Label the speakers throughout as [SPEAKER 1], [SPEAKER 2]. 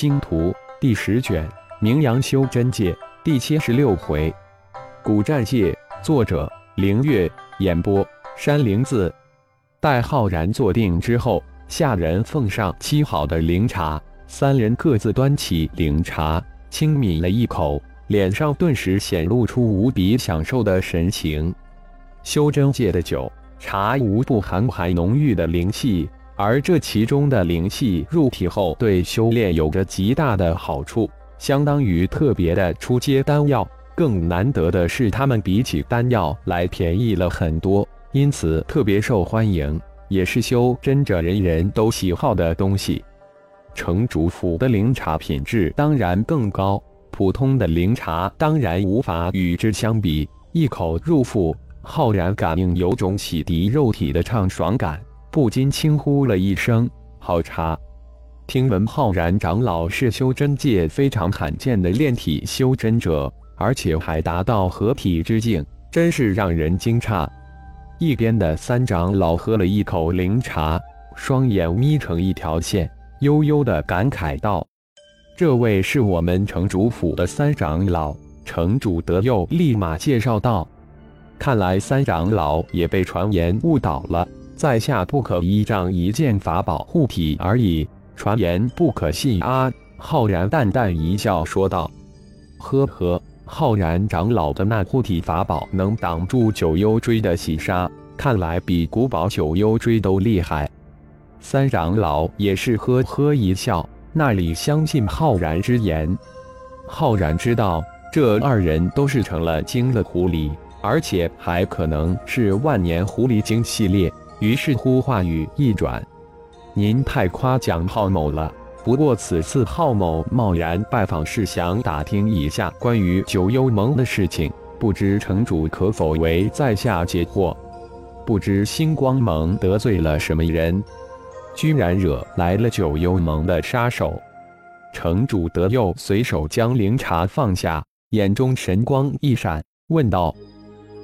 [SPEAKER 1] 星图第十卷，名扬修真界第七十六回，古战界。作者：凌月。演播：山灵子。待浩然坐定之后，下人奉上沏好的灵茶，三人各自端起灵茶，轻抿了一口，脸上顿时显露出无比享受的神情。修真界的酒茶无不含含浓郁的灵气。而这其中的灵气入体后，对修炼有着极大的好处，相当于特别的出阶丹药。更难得的是，它们比起丹药来便宜了很多，因此特别受欢迎，也是修真者人人都喜好的东西。城主府的灵茶品质当然更高，普通的灵茶当然无法与之相比。一口入腹，浩然感应有种洗涤肉体的畅爽感。不禁轻呼了一声：“好茶！”听闻浩然长老是修真界非常罕见的炼体修真者，而且还达到合体之境，真是让人惊诧。一边的三长老喝了一口灵茶，双眼眯成一条线，悠悠的感慨道：“这位是我们城主府的三长老。”城主德佑立马介绍道：“看来三长老也被传言误导了。”在下不可依仗一件法宝护体而已，传言不可信啊！浩然淡淡一笑说道：“呵呵，浩然长老的那护体法宝能挡住九幽锥的洗杀，看来比古堡九幽锥都厉害。”三长老也是呵呵一笑，那里相信浩然之言？浩然知道这二人都是成了精的狐狸，而且还可能是万年狐狸精系列。于是乎，话语一转：“您太夸奖浩某了。不过此次浩某贸然拜访，是想打听一下关于九幽盟的事情，不知城主可否为在下解惑？不知星光盟得罪了什么人，居然惹来了九幽盟的杀手？”城主德佑随手将灵茶放下，眼中神光一闪，问道：“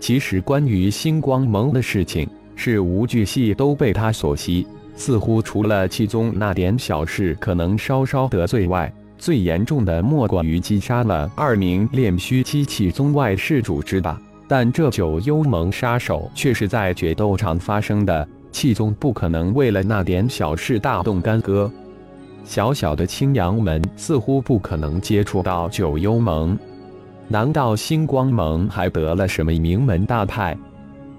[SPEAKER 1] 其实关于星光盟的事情。”是无巨细都被他所吸，似乎除了气宗那点小事可能稍稍得罪外，最严重的莫过于击杀了二名炼虚期气宗外事主之吧。但这九幽盟杀手却是在决斗场发生的，气宗不可能为了那点小事大动干戈。小小的青阳门似乎不可能接触到九幽盟，难道星光盟还得了什么名门大派？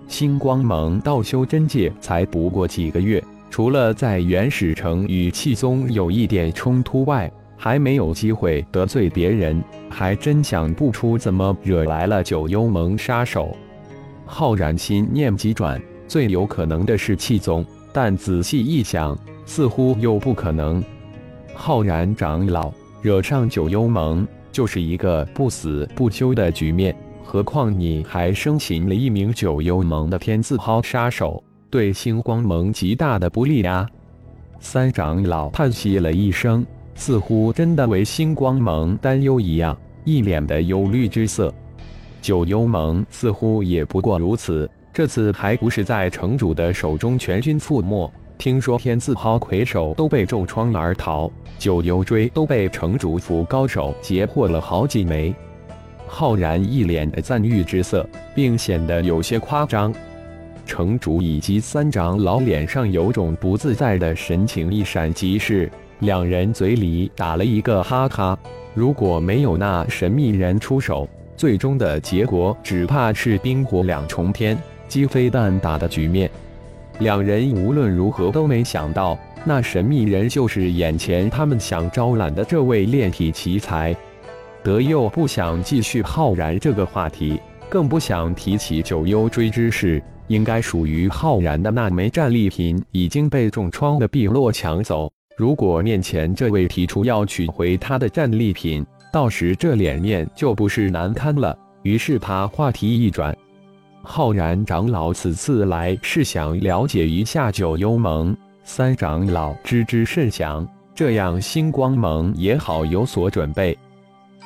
[SPEAKER 1] 星光盟到修真界才不过几个月，除了在原始城与气宗有一点冲突外，还没有机会得罪别人，还真想不出怎么惹来了九幽盟杀手。浩然心念急转，最有可能的是气宗，但仔细一想，似乎又不可能。浩然长老惹上九幽盟，就是一个不死不休的局面。何况你还生擒了一名九幽盟的天字号杀手，对星光盟极大的不利呀！三长老叹息了一声，似乎真的为星光盟担忧一样，一脸的忧虑之色。九幽盟似乎也不过如此，这次还不是在城主的手中全军覆没？听说天字号魁首都被重创而逃，九幽锥都被城主府高手截获了好几枚。浩然一脸的赞誉之色，并显得有些夸张。城主以及三长老脸上有种不自在的神情一闪即逝，两人嘴里打了一个哈哈。如果没有那神秘人出手，最终的结果只怕是冰火两重天、鸡飞蛋打的局面。两人无论如何都没想到，那神秘人就是眼前他们想招揽的这位炼体奇才。德佑不想继续浩然这个话题，更不想提起九幽追之事。应该属于浩然的那枚战利品已经被重创的碧落抢走。如果面前这位提出要取回他的战利品，到时这脸面就不是难堪了。于是他话题一转，浩然长老此次来是想了解一下九幽盟。三长老知之甚详，这样星光盟也好有所准备。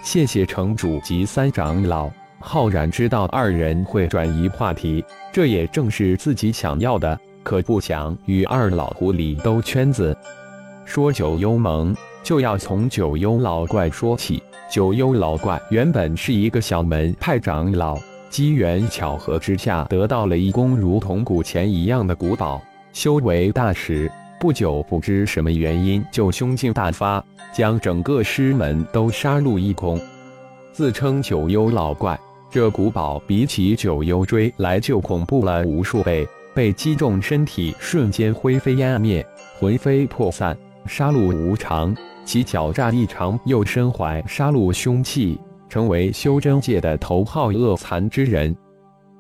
[SPEAKER 1] 谢谢城主及三长老。浩然知道二人会转移话题，这也正是自己想要的。可不想与二老狐狸兜圈子。说九幽盟，就要从九幽老怪说起。九幽老怪原本是一个小门派长老，机缘巧合之下得到了一宫如同古钱一样的古堡，修为大时，不久不知什么原因就凶劲大发，将整个师门都杀戮一空，自称九幽老怪。这古堡比起九幽锥来就恐怖了无数倍，被击中身体瞬间灰飞烟灭，魂飞魄散，杀戮无常。其狡诈异常，又身怀杀戮凶器，成为修真界的头号恶残之人。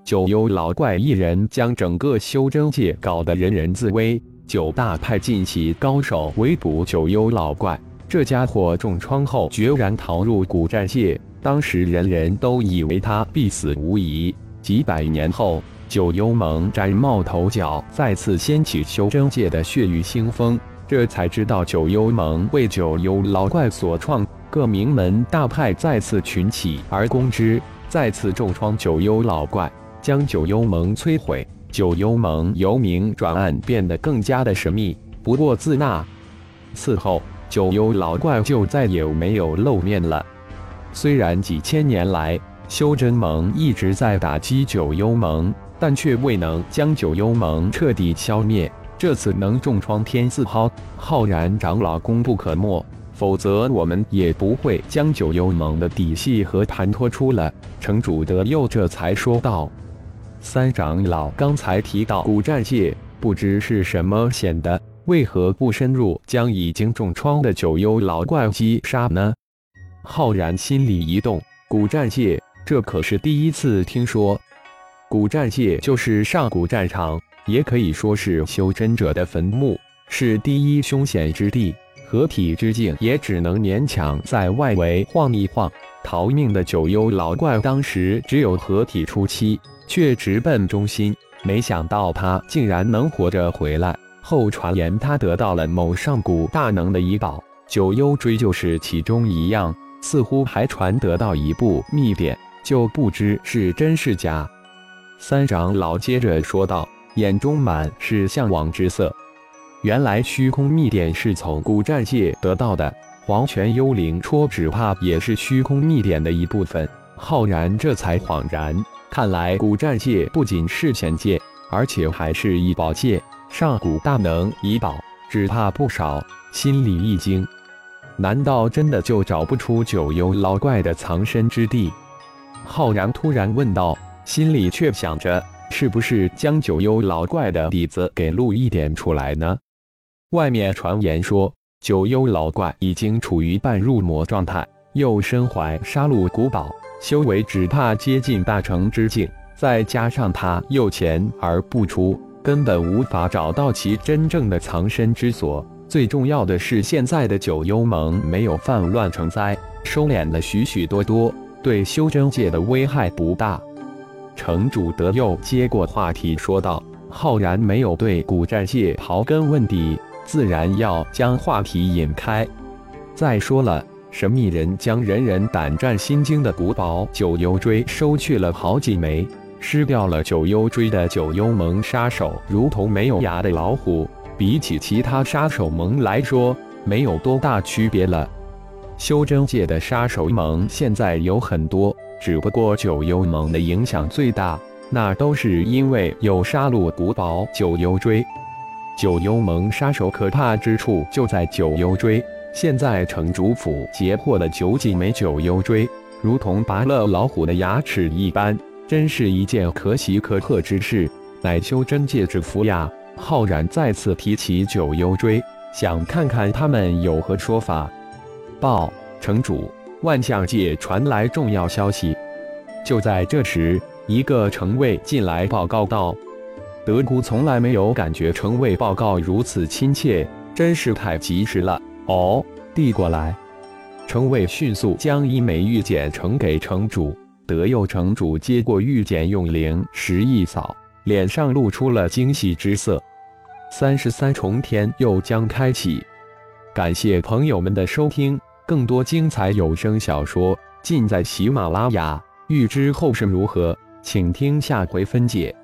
[SPEAKER 1] 九幽老怪一人将整个修真界搞得人人自危，九大派尽起高手围捕九幽老怪。这家伙重创后决然逃入古战界，当时人人都以为他必死无疑。几百年后，九幽盟崭冒头角，再次掀起修真界的血雨腥风。这才知道九幽盟为九幽老怪所创，各名门大派再次群起而攻之，再次重创九幽老怪，将九幽盟摧毁。九幽盟由明转暗，变得更加的神秘，不过自那次后，九幽老怪就再也没有露面了。虽然几千年来修真盟一直在打击九幽盟，但却未能将九幽盟彻底消灭。这次能重创天字号，浩然长老功不可没，否则我们也不会将九幽盟的底细和盘托出了。城主德佑这才说道：“三长老刚才提到古战界，不知是什么险的，为何不深入将已经重创的九幽老怪击杀呢？”浩然心里一动，古战界，这可是第一次听说。古战界就是上古战场。也可以说是修真者的坟墓，是第一凶险之地。合体之境也只能勉强在外围晃一晃。逃命的九幽老怪当时只有合体初期，却直奔中心。没想到他竟然能活着回来。后传言他得到了某上古大能的遗宝，九幽锥就是其中一样。似乎还传得到一部秘典，就不知是真是假。三长老接着说道。眼中满是向往之色。原来虚空秘典是从古战界得到的，黄泉幽灵戳只怕也是虚空秘典的一部分。浩然这才恍然，看来古战界不仅是仙界，而且还是异宝界，上古大能遗宝，只怕不少。心里一惊，难道真的就找不出九幽老怪的藏身之地？浩然突然问道，心里却想着。是不是将九幽老怪的底子给露一点出来呢？外面传言说，九幽老怪已经处于半入魔状态，又身怀杀戮古堡，修为只怕接近大成之境。再加上他又潜而不出，根本无法找到其真正的藏身之所。最重要的是，现在的九幽盟没有犯乱成灾，收敛了许许多多，对修真界的危害不大。城主德佑接过话题说道：“浩然没有对古战界刨根问底，自然要将话题引开。再说了，神秘人将人人胆战心惊的古堡九幽锥收去了好几枚，失掉了九幽锥的九幽盟杀手，如同没有牙的老虎。比起其他杀手盟来说，没有多大区别了。修真界的杀手盟现在有很多。”只不过九幽盟的影响最大，那都是因为有杀戮古堡九幽锥。九幽盟杀手可怕之处就在九幽锥。现在城主府截获了九几枚九幽锥，如同拔了老虎的牙齿一般，真是一件可喜可贺之事。乃修真界之福呀！浩然再次提起九幽锥，想看看他们有何说法。报城主。万象界传来重要消息。就在这时，一个城卫进来报告道：“德姑从来没有感觉城卫报告如此亲切，真是太及时了。”哦，递过来。城卫迅速将一枚玉简呈给城主。德佑城主接过玉简，用灵石一扫，脸上露出了惊喜之色。三十三重天又将开启。感谢朋友们的收听。更多精彩有声小说尽在喜马拉雅，欲知后事如何，请听下回分解。